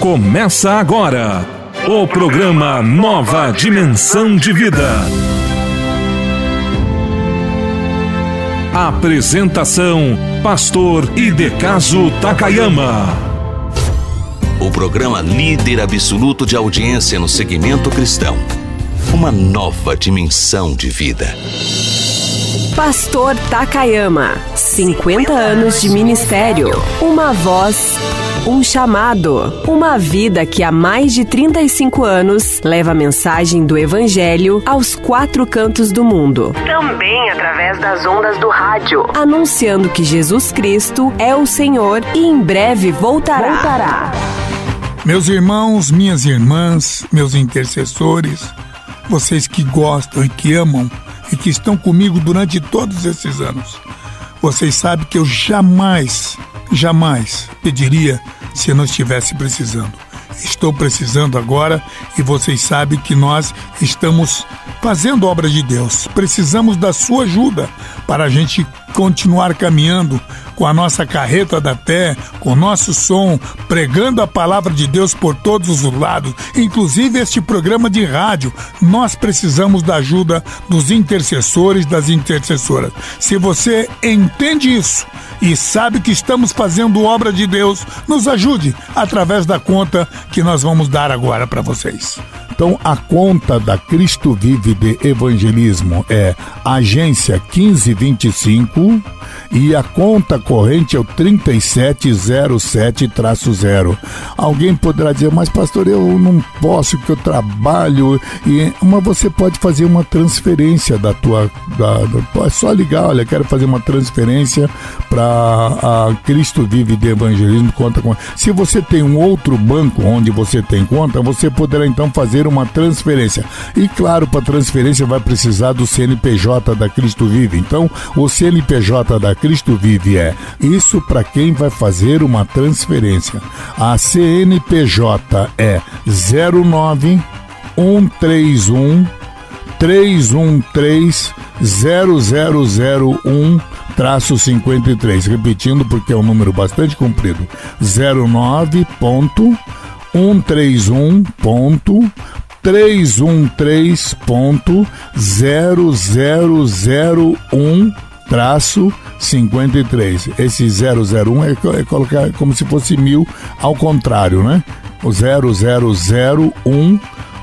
Começa agora o programa Nova Dimensão de Vida. Apresentação: Pastor Idecaso Takayama. O programa líder absoluto de audiência no segmento cristão. Uma nova dimensão de vida. Pastor Takayama, 50 anos de ministério, uma voz um chamado, uma vida que há mais de 35 anos leva a mensagem do Evangelho aos quatro cantos do mundo. Também através das ondas do rádio, anunciando que Jesus Cristo é o Senhor e em breve voltará. voltará. Meus irmãos, minhas irmãs, meus intercessores, vocês que gostam e que amam e que estão comigo durante todos esses anos, vocês sabem que eu jamais jamais pediria se não estivesse precisando. Estou precisando agora e vocês sabem que nós estamos fazendo obra de Deus. Precisamos da sua ajuda para a gente continuar caminhando com a nossa carreta da fé, com o nosso som, pregando a palavra de Deus por todos os lados, inclusive este programa de rádio. Nós precisamos da ajuda dos intercessores, das intercessoras. Se você entende isso e sabe que estamos fazendo obra de Deus, nos ajude através da conta que nós vamos dar agora para vocês. Então, a conta da Cristo Vive de Evangelismo é agência 1525 e a conta corrente é o 3707-0. Alguém poderá dizer, mas pastor, eu não posso porque eu trabalho. E, mas você pode fazer uma transferência da tua. Da, é só ligar, olha, quero fazer uma transferência para a Cristo Vive de Evangelismo conta com. Se você tem um outro banco onde você tem conta, você poderá então fazer uma transferência. E claro, para transferência vai precisar do CNPJ da Cristo Vive. Então, o CNPJ da Cristo Vive é isso para quem vai fazer uma transferência. A CNPJ é 09 131 313 0001 traço 53. Repetindo porque é um número bastante comprido. 09 ponto 131 ponto 313.0001 traço 53. Esse 001 é, é colocar como se fosse mil ao contrário, né? O 0001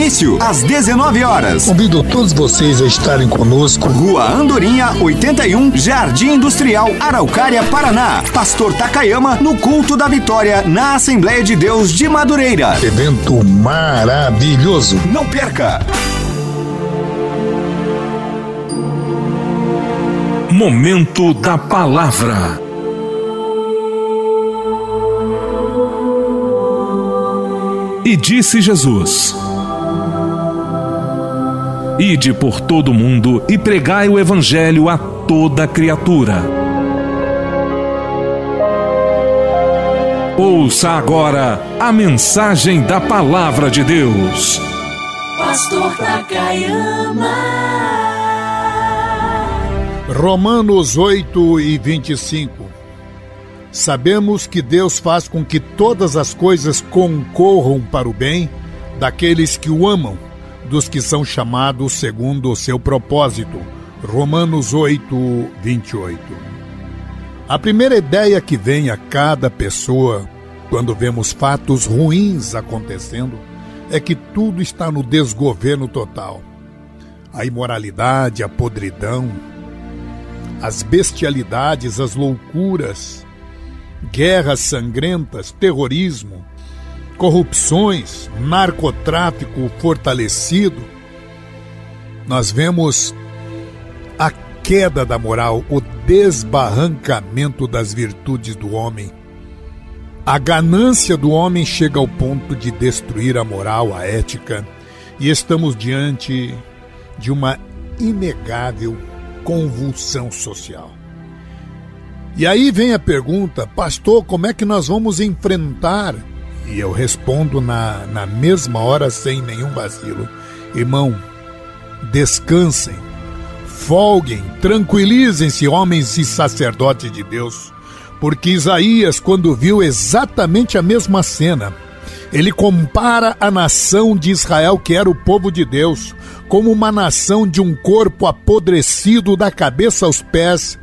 Início às 19 horas. Convido todos vocês a estarem conosco. Rua Andorinha, 81, Jardim Industrial, Araucária, Paraná. Pastor Takayama no culto da vitória na Assembleia de Deus de Madureira. Evento maravilhoso. Não perca! Momento da Palavra. E disse Jesus: Ide por todo o mundo e pregai o Evangelho a toda criatura. Ouça agora a mensagem da Palavra de Deus. Pastor Takayama. Romanos 8 e 25. Sabemos que Deus faz com que todas as coisas concorram para o bem daqueles que o amam dos que são chamados segundo o seu propósito. Romanos 8, 28. A primeira ideia que vem a cada pessoa quando vemos fatos ruins acontecendo é que tudo está no desgoverno total. A imoralidade, a podridão, as bestialidades, as loucuras, guerras sangrentas, terrorismo, corrupções, narcotráfico fortalecido, nós vemos a queda da moral, o desbarrancamento das virtudes do homem. A ganância do homem chega ao ponto de destruir a moral, a ética, e estamos diante de uma inegável convulsão social. E aí vem a pergunta, pastor, como é que nós vamos enfrentar? E eu respondo na, na mesma hora, sem nenhum vacilo: irmão, descansem, folguem, tranquilizem-se, homens e sacerdotes de Deus, porque Isaías, quando viu exatamente a mesma cena, ele compara a nação de Israel, que era o povo de Deus, como uma nação de um corpo apodrecido da cabeça aos pés,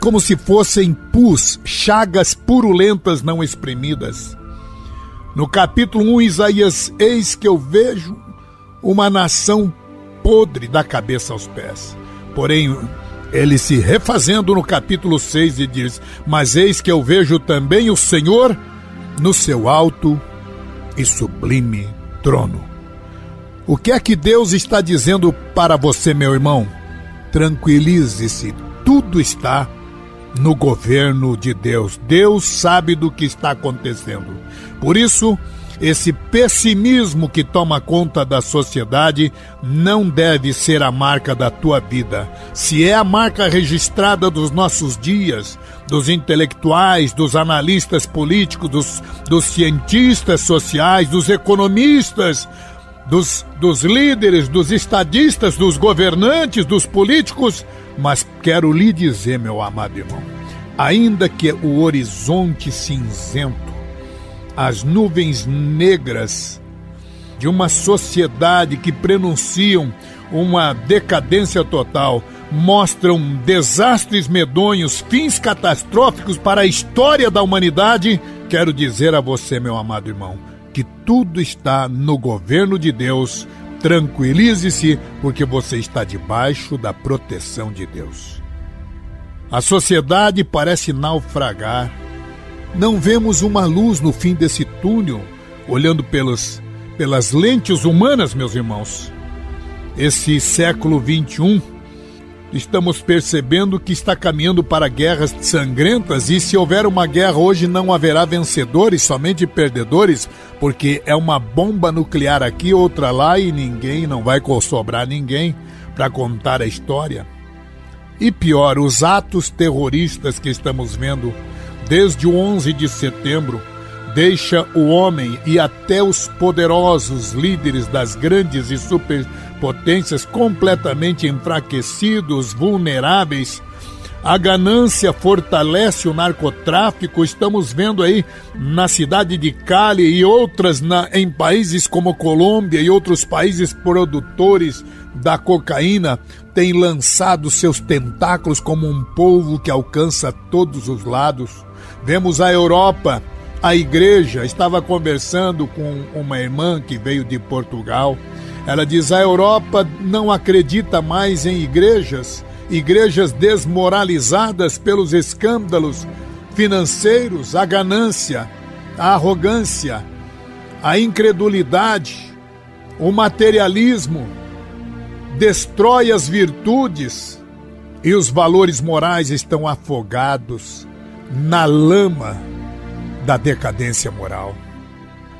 como se fossem pus, chagas purulentas não exprimidas. No capítulo 1, Isaías, eis que eu vejo uma nação podre da cabeça aos pés. Porém, ele se refazendo no capítulo 6 e diz: Mas eis que eu vejo também o Senhor no seu alto e sublime trono. O que é que Deus está dizendo para você, meu irmão? Tranquilize-se, tudo está no governo de Deus. Deus sabe do que está acontecendo. Por isso, esse pessimismo que toma conta da sociedade não deve ser a marca da tua vida. Se é a marca registrada dos nossos dias, dos intelectuais, dos analistas políticos, dos, dos cientistas sociais, dos economistas, dos, dos líderes, dos estadistas, dos governantes, dos políticos, mas quero lhe dizer, meu amado irmão, ainda que o horizonte cinzento as nuvens negras de uma sociedade que prenunciam uma decadência total, mostram desastres medonhos, fins catastróficos para a história da humanidade, quero dizer a você, meu amado irmão, que tudo está no governo de Deus. Tranquilize-se, porque você está debaixo da proteção de Deus. A sociedade parece naufragar não vemos uma luz no fim desse túnel, olhando pelos, pelas lentes humanas, meus irmãos. Esse século 21, estamos percebendo que está caminhando para guerras sangrentas e se houver uma guerra hoje não haverá vencedores, somente perdedores, porque é uma bomba nuclear aqui, outra lá e ninguém, não vai sobrar ninguém para contar a história. E pior, os atos terroristas que estamos vendo desde o 11 de setembro, deixa o homem e até os poderosos líderes das grandes e superpotências completamente enfraquecidos, vulneráveis. A ganância fortalece o narcotráfico. Estamos vendo aí na cidade de Cali e outras na, em países como Colômbia e outros países produtores da cocaína têm lançado seus tentáculos como um polvo que alcança todos os lados. Vemos a Europa, a igreja. Estava conversando com uma irmã que veio de Portugal. Ela diz: a Europa não acredita mais em igrejas, igrejas desmoralizadas pelos escândalos financeiros, a ganância, a arrogância, a incredulidade, o materialismo destrói as virtudes e os valores morais estão afogados na lama da decadência moral.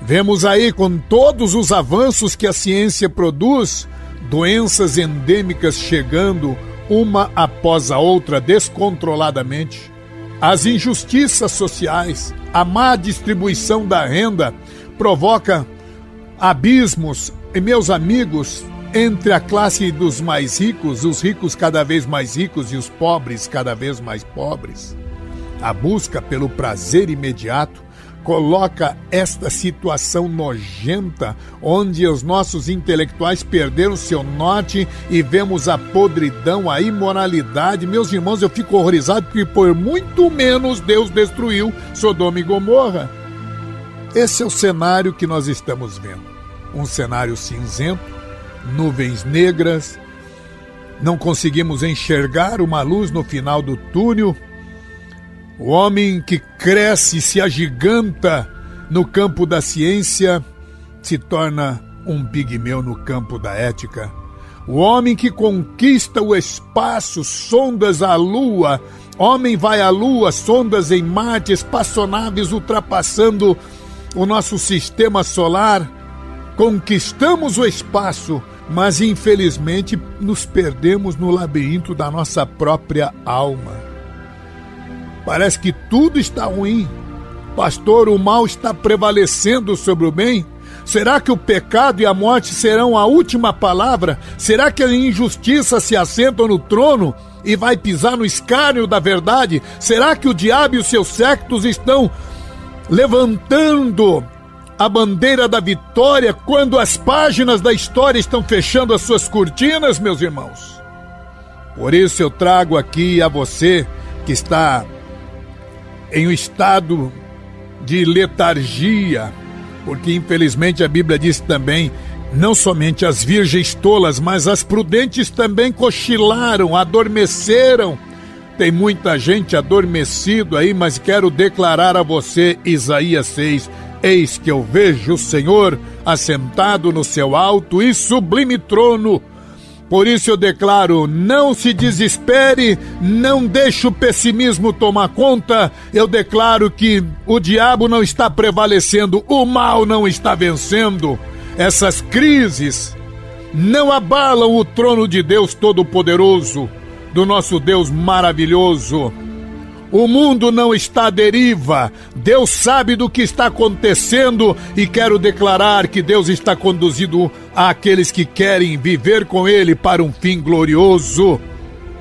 Vemos aí, com todos os avanços que a ciência produz, doenças endêmicas chegando uma após a outra descontroladamente, as injustiças sociais, a má distribuição da renda provoca abismos, e meus amigos, entre a classe dos mais ricos, os ricos cada vez mais ricos e os pobres cada vez mais pobres. A busca pelo prazer imediato coloca esta situação nojenta, onde os nossos intelectuais perderam seu norte e vemos a podridão, a imoralidade. Meus irmãos, eu fico horrorizado porque por muito menos Deus destruiu Sodoma e Gomorra. Esse é o cenário que nós estamos vendo. Um cenário cinzento, nuvens negras, não conseguimos enxergar uma luz no final do túnel O homem que cresce e se agiganta no campo da ciência se torna um pigmeu no campo da ética. O homem que conquista o espaço, sondas a lua, homem vai à lua, sondas em Marte, espaçonaves ultrapassando o nosso sistema solar, conquistamos o espaço, mas infelizmente nos perdemos no labirinto da nossa própria alma. Parece que tudo está ruim. Pastor, o mal está prevalecendo sobre o bem? Será que o pecado e a morte serão a última palavra? Será que a injustiça se assenta no trono e vai pisar no escárnio da verdade? Será que o diabo e os seus sectos estão levantando a bandeira da vitória quando as páginas da história estão fechando as suas cortinas, meus irmãos? Por isso eu trago aqui a você que está em um estado de letargia, porque infelizmente a Bíblia diz também não somente as virgens tolas, mas as prudentes também cochilaram, adormeceram. Tem muita gente adormecido aí, mas quero declarar a você, Isaías 6, Eis que eu vejo o Senhor assentado no seu alto e sublime trono por isso eu declaro: não se desespere, não deixe o pessimismo tomar conta. Eu declaro que o diabo não está prevalecendo, o mal não está vencendo. Essas crises não abalam o trono de Deus Todo-Poderoso, do nosso Deus maravilhoso. O mundo não está à deriva. Deus sabe do que está acontecendo e quero declarar que Deus está conduzindo aqueles que querem viver com Ele para um fim glorioso.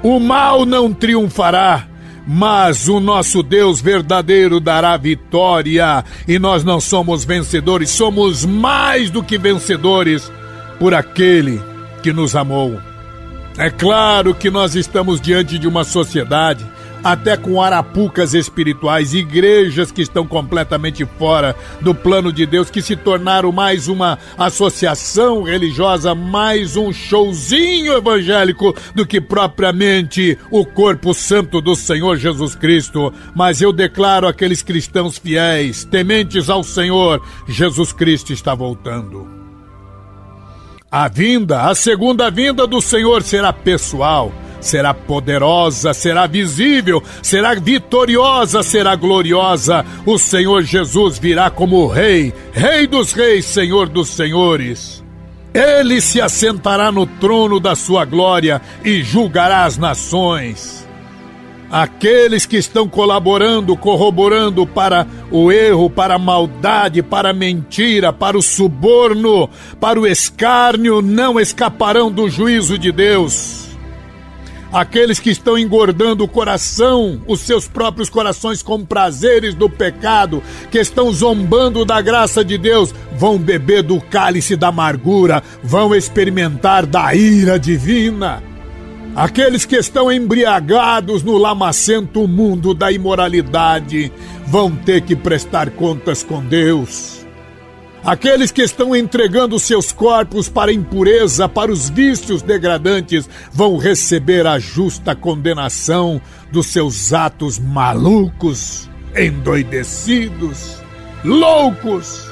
O mal não triunfará, mas o nosso Deus verdadeiro dará vitória. E nós não somos vencedores, somos mais do que vencedores por aquele que nos amou. É claro que nós estamos diante de uma sociedade até com arapucas espirituais, igrejas que estão completamente fora do plano de Deus, que se tornaram mais uma associação religiosa, mais um showzinho evangélico do que propriamente o corpo santo do Senhor Jesus Cristo. Mas eu declaro aqueles cristãos fiéis, tementes ao Senhor, Jesus Cristo está voltando. A vinda, a segunda vinda do Senhor será pessoal será poderosa, será visível, será vitoriosa, será gloriosa. O Senhor Jesus virá como Rei, Rei dos Reis, Senhor dos Senhores. Ele se assentará no trono da sua glória e julgará as nações. Aqueles que estão colaborando, corroborando para o erro, para a maldade, para a mentira, para o suborno, para o escárnio, não escaparão do juízo de Deus aqueles que estão engordando o coração, os seus próprios corações com prazeres do pecado, que estão zombando da graça de Deus, vão beber do cálice da amargura, vão experimentar da ira divina. Aqueles que estão embriagados no lamacento mundo da imoralidade vão ter que prestar contas com Deus. Aqueles que estão entregando seus corpos para a impureza, para os vícios degradantes, vão receber a justa condenação dos seus atos malucos, endoidecidos, loucos.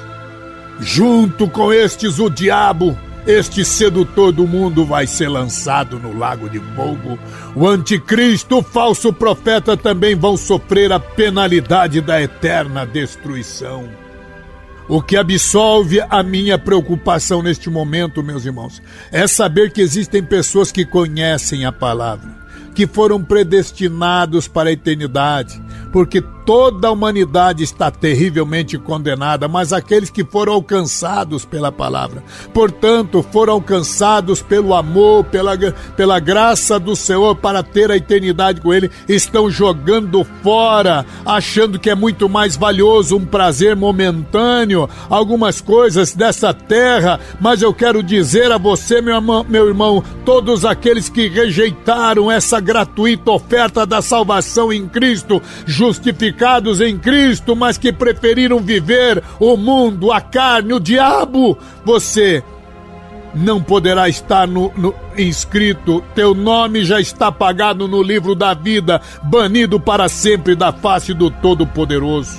Junto com estes, o diabo, este sedutor do mundo, vai ser lançado no lago de fogo. O anticristo, o falso profeta também vão sofrer a penalidade da eterna destruição. O que absolve a minha preocupação neste momento, meus irmãos, é saber que existem pessoas que conhecem a palavra, que foram predestinados para a eternidade, porque toda a humanidade está terrivelmente condenada, mas aqueles que foram alcançados pela palavra, portanto, foram alcançados pelo amor, pela, pela graça do Senhor para ter a eternidade com Ele, estão jogando fora, achando que é muito mais valioso um prazer momentâneo, algumas coisas dessa terra, mas eu quero dizer a você, meu meu irmão todos aqueles que rejeitaram essa gratuita oferta da salvação em Cristo, justificados em Cristo, mas que preferiram viver o mundo, a carne, o diabo. Você não poderá estar no, no, inscrito, teu nome já está apagado no livro da vida, banido para sempre da face do Todo-Poderoso.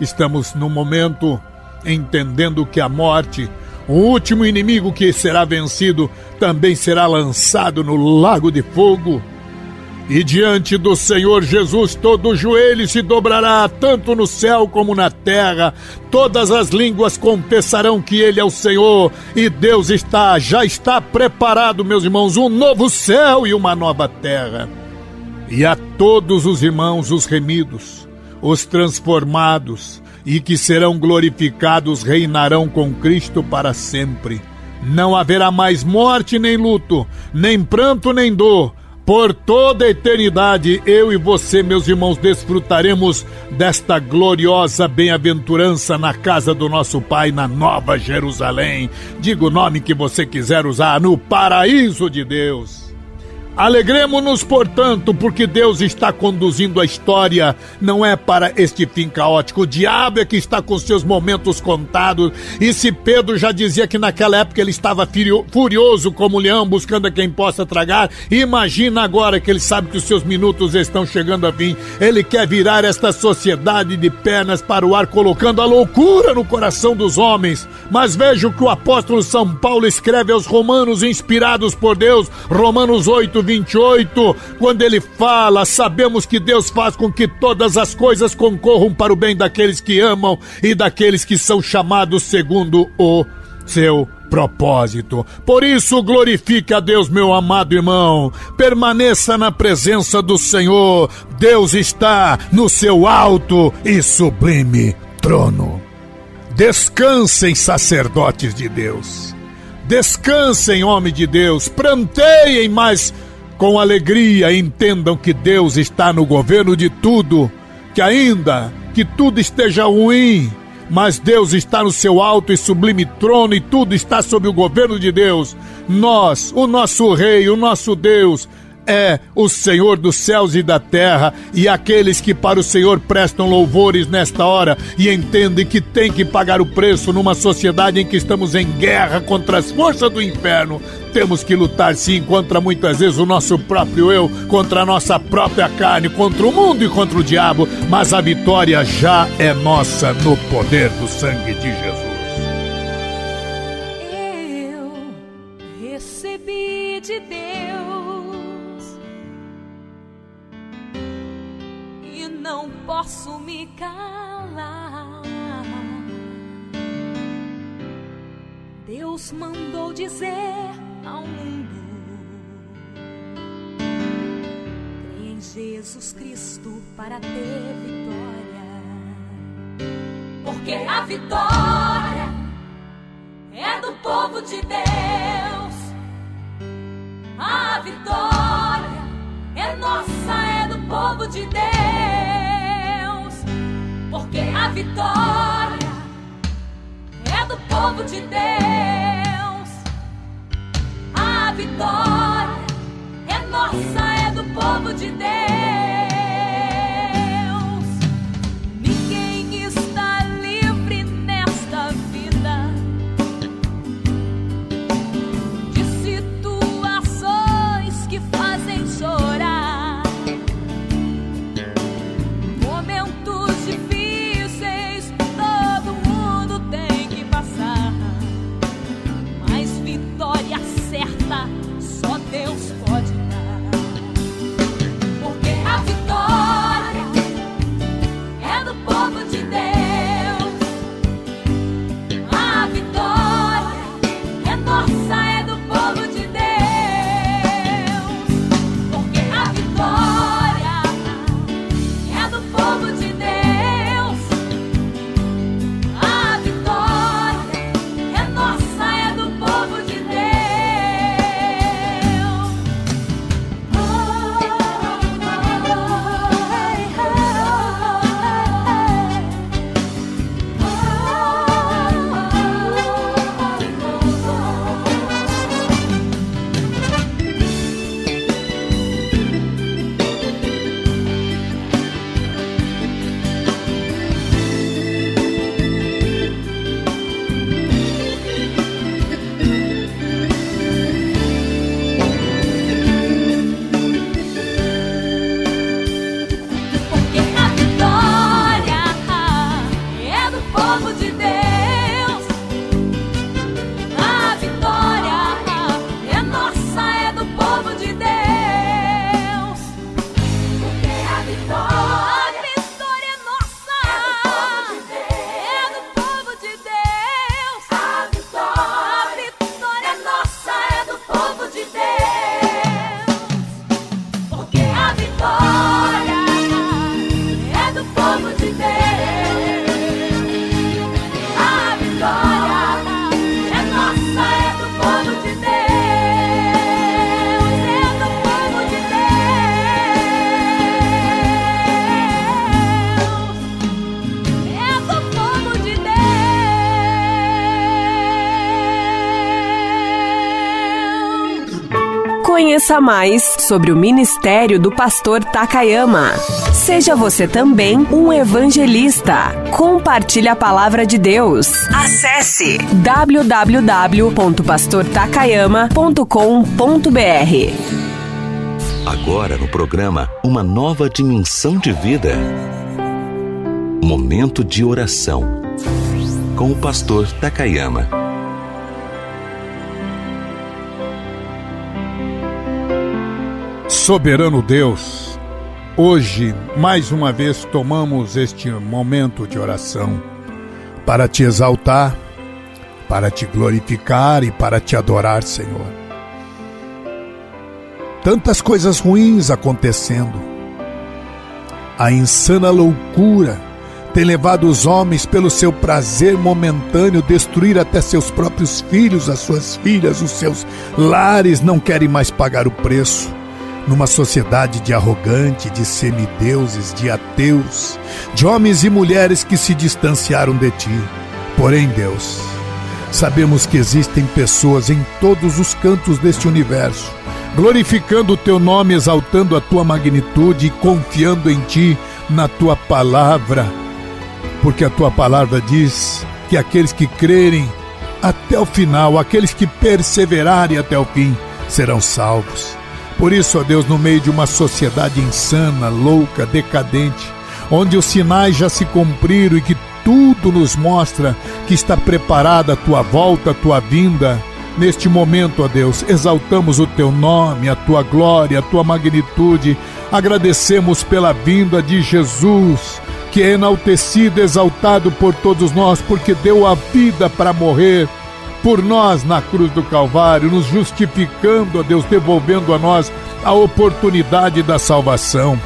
Estamos no momento entendendo que a morte, o último inimigo que será vencido, também será lançado no lago de fogo. E diante do Senhor Jesus todo joelho se dobrará, tanto no céu como na terra. Todas as línguas confessarão que Ele é o Senhor. E Deus está, já está preparado, meus irmãos, um novo céu e uma nova terra. E a todos os irmãos, os remidos, os transformados e que serão glorificados, reinarão com Cristo para sempre. Não haverá mais morte nem luto, nem pranto nem dor por toda a eternidade, eu e você, meus irmãos, desfrutaremos desta gloriosa bem-aventurança na casa do nosso Pai, na Nova Jerusalém. Diga o nome que você quiser usar, no paraíso de Deus. Alegremos-nos, portanto, porque Deus está conduzindo a história, não é para este fim caótico. O diabo é que está com seus momentos contados. E se Pedro já dizia que naquela época ele estava furioso como leão, buscando a quem possa tragar, imagina agora que ele sabe que os seus minutos estão chegando a fim. Ele quer virar esta sociedade de pernas para o ar, colocando a loucura no coração dos homens. Mas veja o que o apóstolo São Paulo escreve aos romanos, inspirados por Deus, Romanos 8, 28, quando ele fala: Sabemos que Deus faz com que todas as coisas concorram para o bem daqueles que amam e daqueles que são chamados segundo o seu propósito. Por isso, glorifique a Deus, meu amado irmão. Permaneça na presença do Senhor. Deus está no seu alto e sublime trono. Descansem, sacerdotes de Deus. Descansem, homem de Deus. Planteiem mais com alegria entendam que Deus está no governo de tudo, que ainda que tudo esteja ruim, mas Deus está no seu alto e sublime trono e tudo está sob o governo de Deus. Nós, o nosso Rei, o nosso Deus, é o Senhor dos céus e da terra, e aqueles que para o Senhor prestam louvores nesta hora e entendem que tem que pagar o preço numa sociedade em que estamos em guerra contra as forças do inferno. Temos que lutar sim contra muitas vezes o nosso próprio eu, contra a nossa própria carne, contra o mundo e contra o diabo, mas a vitória já é nossa no poder do sangue de Jesus. Eu recebi de Deus não posso me calar. Deus mandou dizer ao mundo. Crê em Jesus Cristo para ter vitória. Porque a vitória é do povo de Deus. A vitória é nossa, é do povo de Deus. Vitória é do povo de Deus vitória é nossa, é do povo de Deus. Do povo Conheça mais sobre o ministério do pastor Takayama. Seja você também um evangelista. Compartilhe a palavra de Deus. Acesse www.pastortakayama.com.br. Agora no programa Uma Nova Dimensão de Vida. Momento de oração. Com o pastor Takayama. Soberano Deus, hoje mais uma vez tomamos este momento de oração para te exaltar, para te glorificar e para te adorar, Senhor. Tantas coisas ruins acontecendo, a insana loucura tem levado os homens pelo seu prazer momentâneo destruir até seus próprios filhos, as suas filhas, os seus lares não querem mais pagar o preço numa sociedade de arrogante, de semideuses, de ateus, de homens e mulheres que se distanciaram de ti. Porém, Deus, sabemos que existem pessoas em todos os cantos deste universo, glorificando o teu nome, exaltando a tua magnitude e confiando em ti, na tua palavra, porque a tua palavra diz que aqueles que crerem até o final, aqueles que perseverarem até o fim, serão salvos. Por isso, ó Deus, no meio de uma sociedade insana, louca, decadente, onde os sinais já se cumpriram e que tudo nos mostra que está preparada a tua volta, a tua vinda, neste momento, ó Deus, exaltamos o teu nome, a tua glória, a tua magnitude, agradecemos pela vinda de Jesus, que é enaltecido, exaltado por todos nós, porque deu a vida para morrer por nós na cruz do Calvário, nos justificando, ó Deus, devolvendo a nós a oportunidade da salvação.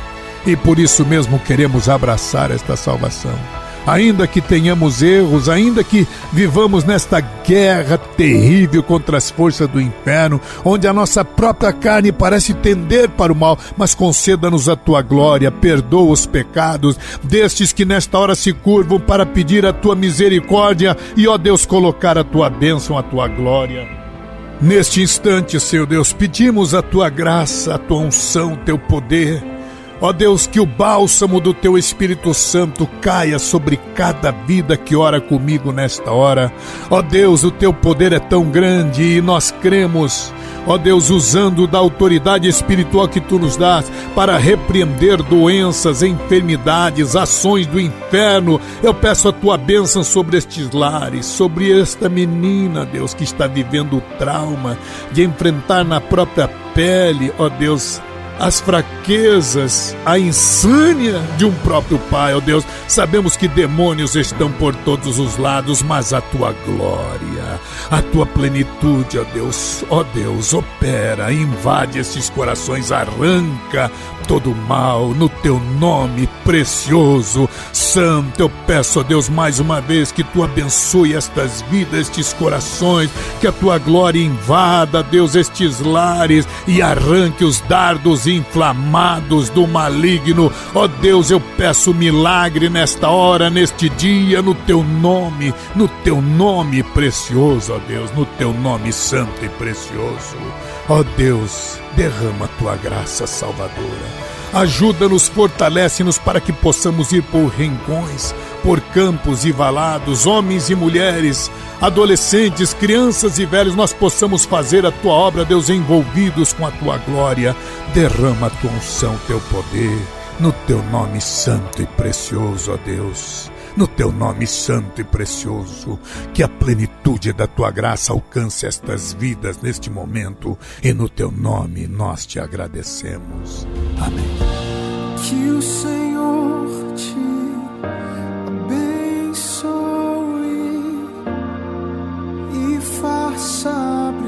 E por isso mesmo queremos abraçar esta salvação. Ainda que tenhamos erros, ainda que vivamos nesta guerra terrível contra as forças do inferno, onde a nossa própria carne parece tender para o mal, mas conceda-nos a tua glória, perdoa os pecados destes que nesta hora se curvam para pedir a tua misericórdia e, ó Deus, colocar a tua bênção, a tua glória. Neste instante, Senhor Deus, pedimos a tua graça, a tua unção, o teu poder. Ó Deus, que o bálsamo do teu Espírito Santo caia sobre cada vida que ora comigo nesta hora. Ó Deus, o teu poder é tão grande e nós cremos, ó Deus, usando da autoridade espiritual que tu nos dás para repreender doenças, enfermidades, ações do inferno. Eu peço a tua bênção sobre estes lares, sobre esta menina, Deus, que está vivendo o trauma de enfrentar na própria pele, ó Deus, as fraquezas, a insânia de um próprio pai, ó Deus. Sabemos que demônios estão por todos os lados, mas a tua glória, a tua plenitude, ó Deus, ó Deus, opera, invade esses corações, arranca todo o mal no teu nome precioso, santo. Eu peço, ó Deus, mais uma vez que tu abençoe estas vidas, estes corações, que a tua glória invada, Deus, estes lares e arranque os dardos inflamados do maligno. Ó Deus, eu peço milagre nesta hora, neste dia, no teu nome, no teu nome precioso, ó Deus, no teu nome santo e precioso. Ó Deus, derrama a tua graça salvadora. Ajuda-nos, fortalece-nos para que possamos ir por rincões, por campos e valados, homens e mulheres, adolescentes, crianças e velhos, nós possamos fazer a tua obra, Deus, envolvidos com a tua glória. Derrama a tua unção, teu poder, no teu nome santo e precioso, ó Deus. No teu nome santo e precioso. Que a plenitude da tua graça alcance estas vidas neste momento e no teu nome nós te agradecemos. Amém. Que o Senhor te abençoe e faça brilhar